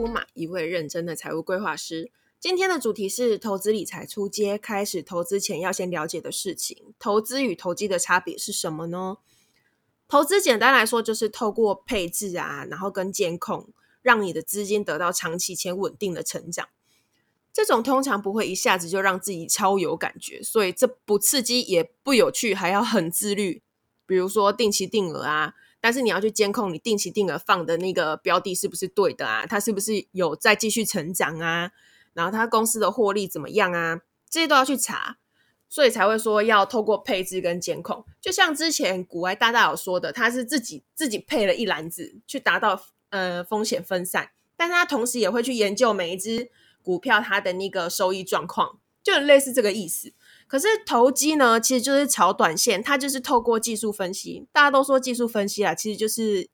铺马，一位认真的财务规划师。今天的主题是投资理财初阶，开始投资前要先了解的事情。投资与投机的差别是什么呢？投资简单来说就是透过配置啊，然后跟监控，让你的资金得到长期且稳定的成长。这种通常不会一下子就让自己超有感觉，所以这不刺激也不有趣，还要很自律。比如说定期定额啊。但是你要去监控你定期定额放的那个标的是不是对的啊？它是不是有在继续成长啊？然后它公司的获利怎么样啊？这些都要去查，所以才会说要透过配置跟监控。就像之前古外大大有说的，他是自己自己配了一篮子去达到呃风险分散，但是他同时也会去研究每一只股票它的那个收益状况，就很类似这个意思。可是投机呢，其实就是炒短线，它就是透过技术分析。大家都说技术分析啊，其实就是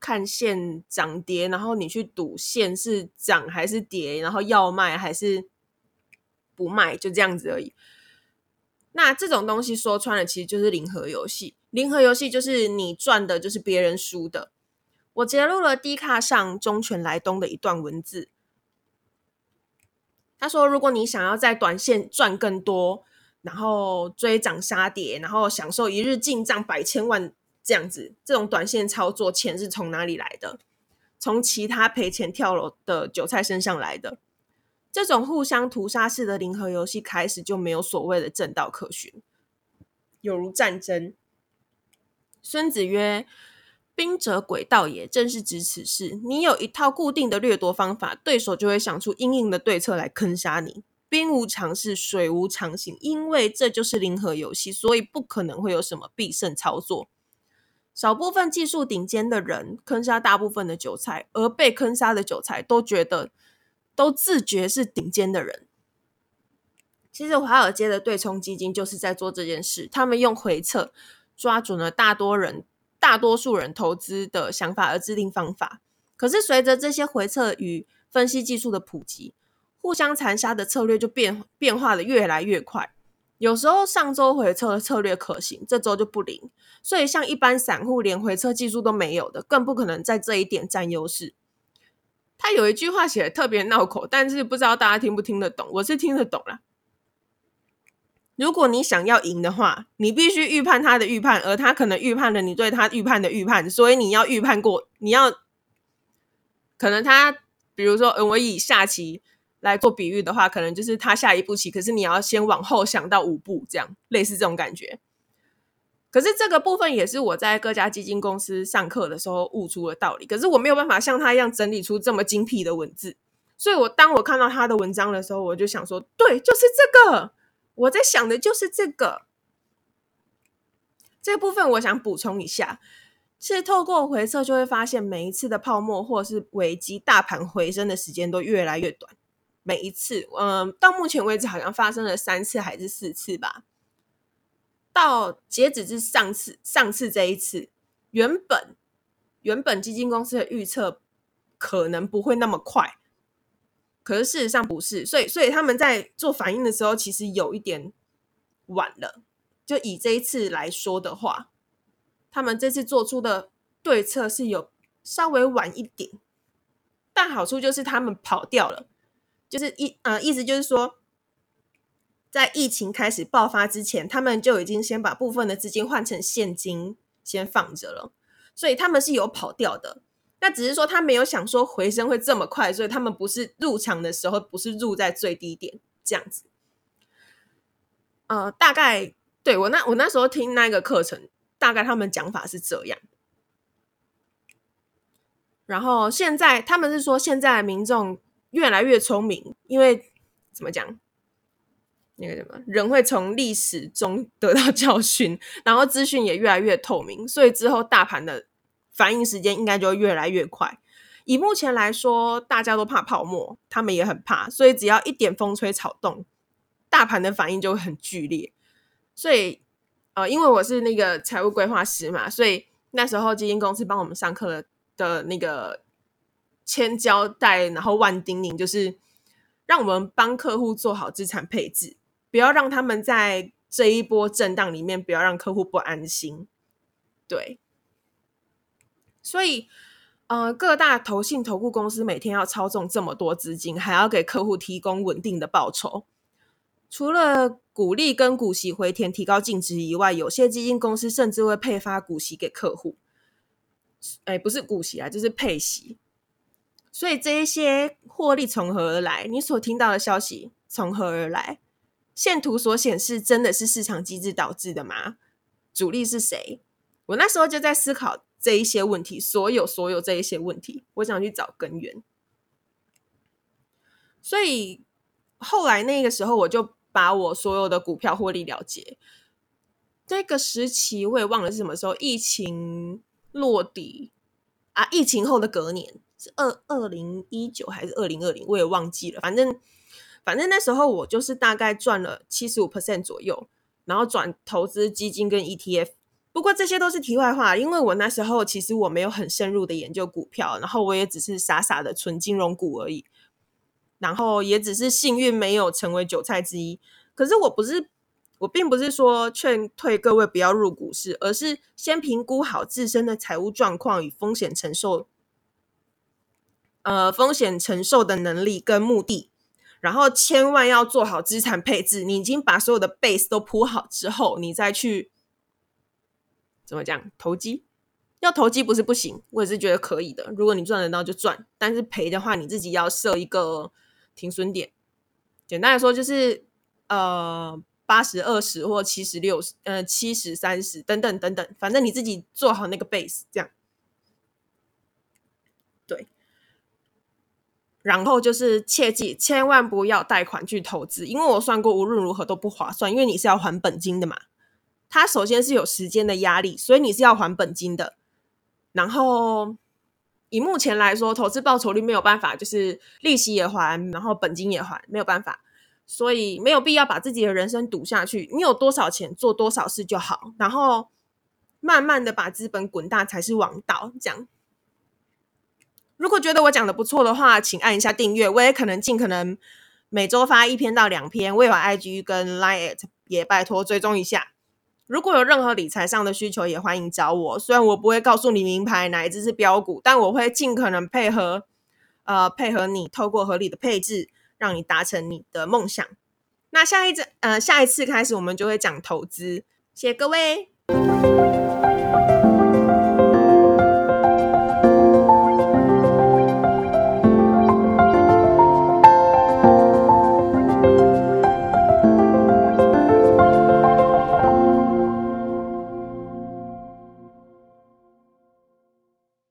看线涨跌，然后你去赌线是涨还是跌，然后要卖还是不卖，就这样子而已。那这种东西说穿了，其实就是零和游戏。零和游戏就是你赚的，就是别人输的。我截录了低卡上中泉来东的一段文字。他说：“如果你想要在短线赚更多，然后追涨杀跌，然后享受一日进账百千万这样子，这种短线操作钱是从哪里来的？从其他赔钱跳楼的韭菜身上来的。这种互相屠杀式的零和游戏开始就没有所谓的正道可循，有如战争。”孙子曰。兵者诡道也，正是指此事。你有一套固定的掠夺方法，对手就会想出硬硬的对策来坑杀你。兵无常势，水无常形，因为这就是零和游戏，所以不可能会有什么必胜操作。少部分技术顶尖的人坑杀大部分的韭菜，而被坑杀的韭菜都觉得都自觉是顶尖的人。其实华尔街的对冲基金就是在做这件事，他们用回撤抓准了大多人。大多数人投资的想法而制定方法，可是随着这些回测与分析技术的普及，互相残杀的策略就变变化的越来越快。有时候上周回测的策略可行，这周就不灵。所以像一般散户连回测技术都没有的，更不可能在这一点占优势。他有一句话写的特别闹口，但是不知道大家听不听得懂。我是听得懂了。如果你想要赢的话，你必须预判他的预判，而他可能预判了你对他预判的预判，所以你要预判过，你要可能他，比如说，嗯，我以下棋来做比喻的话，可能就是他下一步棋，可是你要先往后想到五步，这样类似这种感觉。可是这个部分也是我在各家基金公司上课的时候悟出的道理，可是我没有办法像他一样整理出这么精辟的文字，所以我当我看到他的文章的时候，我就想说，对，就是这个。我在想的就是这个，这部分我想补充一下，是透过回测就会发现，每一次的泡沫或是危机，大盘回升的时间都越来越短。每一次，嗯，到目前为止好像发生了三次还是四次吧。到截止至上次，上次这一次，原本原本基金公司的预测可能不会那么快。可是事实上不是，所以所以他们在做反应的时候，其实有一点晚了。就以这一次来说的话，他们这次做出的对策是有稍微晚一点，但好处就是他们跑掉了，就是意呃意思就是说，在疫情开始爆发之前，他们就已经先把部分的资金换成现金先放着了，所以他们是有跑掉的。那只是说他没有想说回升会这么快，所以他们不是入场的时候不是入在最低点这样子。呃，大概对我那我那时候听那个课程，大概他们讲法是这样。然后现在他们是说，现在民众越来越聪明，因为怎么讲？那个什么人会从历史中得到教训，然后资讯也越来越透明，所以之后大盘的。反应时间应该就会越来越快。以目前来说，大家都怕泡沫，他们也很怕，所以只要一点风吹草动，大盘的反应就会很剧烈。所以，呃，因为我是那个财务规划师嘛，所以那时候基金公司帮我们上课的那个千交代，然后万叮咛，就是让我们帮客户做好资产配置，不要让他们在这一波震荡里面，不要让客户不安心。对。所以，呃，各大投信投顾公司每天要操纵这么多资金，还要给客户提供稳定的报酬。除了鼓励跟股息回填提高净值以外，有些基金公司甚至会配发股息给客户。哎，不是股息啊，就是配息。所以这一些获利从何而来？你所听到的消息从何而来？线图所显示真的是市场机制导致的吗？主力是谁？我那时候就在思考这一些问题，所有所有这一些问题，我想去找根源。所以后来那个时候，我就把我所有的股票获利了结。这个时期我也忘了是什么时候，疫情落底啊，疫情后的隔年是二二零一九还是二零二零，我也忘记了。反正反正那时候我就是大概赚了七十五 percent 左右，然后转投资基金跟 ETF。不过这些都是题外话，因为我那时候其实我没有很深入的研究股票，然后我也只是傻傻的存金融股而已，然后也只是幸运没有成为韭菜之一。可是我不是，我并不是说劝退各位不要入股市，而是先评估好自身的财务状况与风险承受，呃，风险承受的能力跟目的，然后千万要做好资产配置。你已经把所有的 base 都铺好之后，你再去。怎么讲？投机要投机不是不行，我也是觉得可以的。如果你赚得到就赚，但是赔的话，你自己要设一个停损点。简单来说，就是呃八十二十或七十六十，呃七十三十等等等等，反正你自己做好那个 base，这样。对。然后就是切记，千万不要贷款去投资，因为我算过，无论如何都不划算，因为你是要还本金的嘛。它首先是有时间的压力，所以你是要还本金的。然后以目前来说，投资报酬率没有办法，就是利息也还，然后本金也还，没有办法，所以没有必要把自己的人生赌下去。你有多少钱做多少事就好，然后慢慢的把资本滚大才是王道。这样，如果觉得我讲的不错的话，请按一下订阅。我也可能尽可能每周发一篇到两篇。我有 IG 跟 Line，也拜托追踪一下。如果有任何理财上的需求，也欢迎找我。虽然我不会告诉你名牌哪一只是标股，但我会尽可能配合，呃，配合你，透过合理的配置，让你达成你的梦想。那下一次，呃，下一次开始，我们就会讲投资。谢谢各位。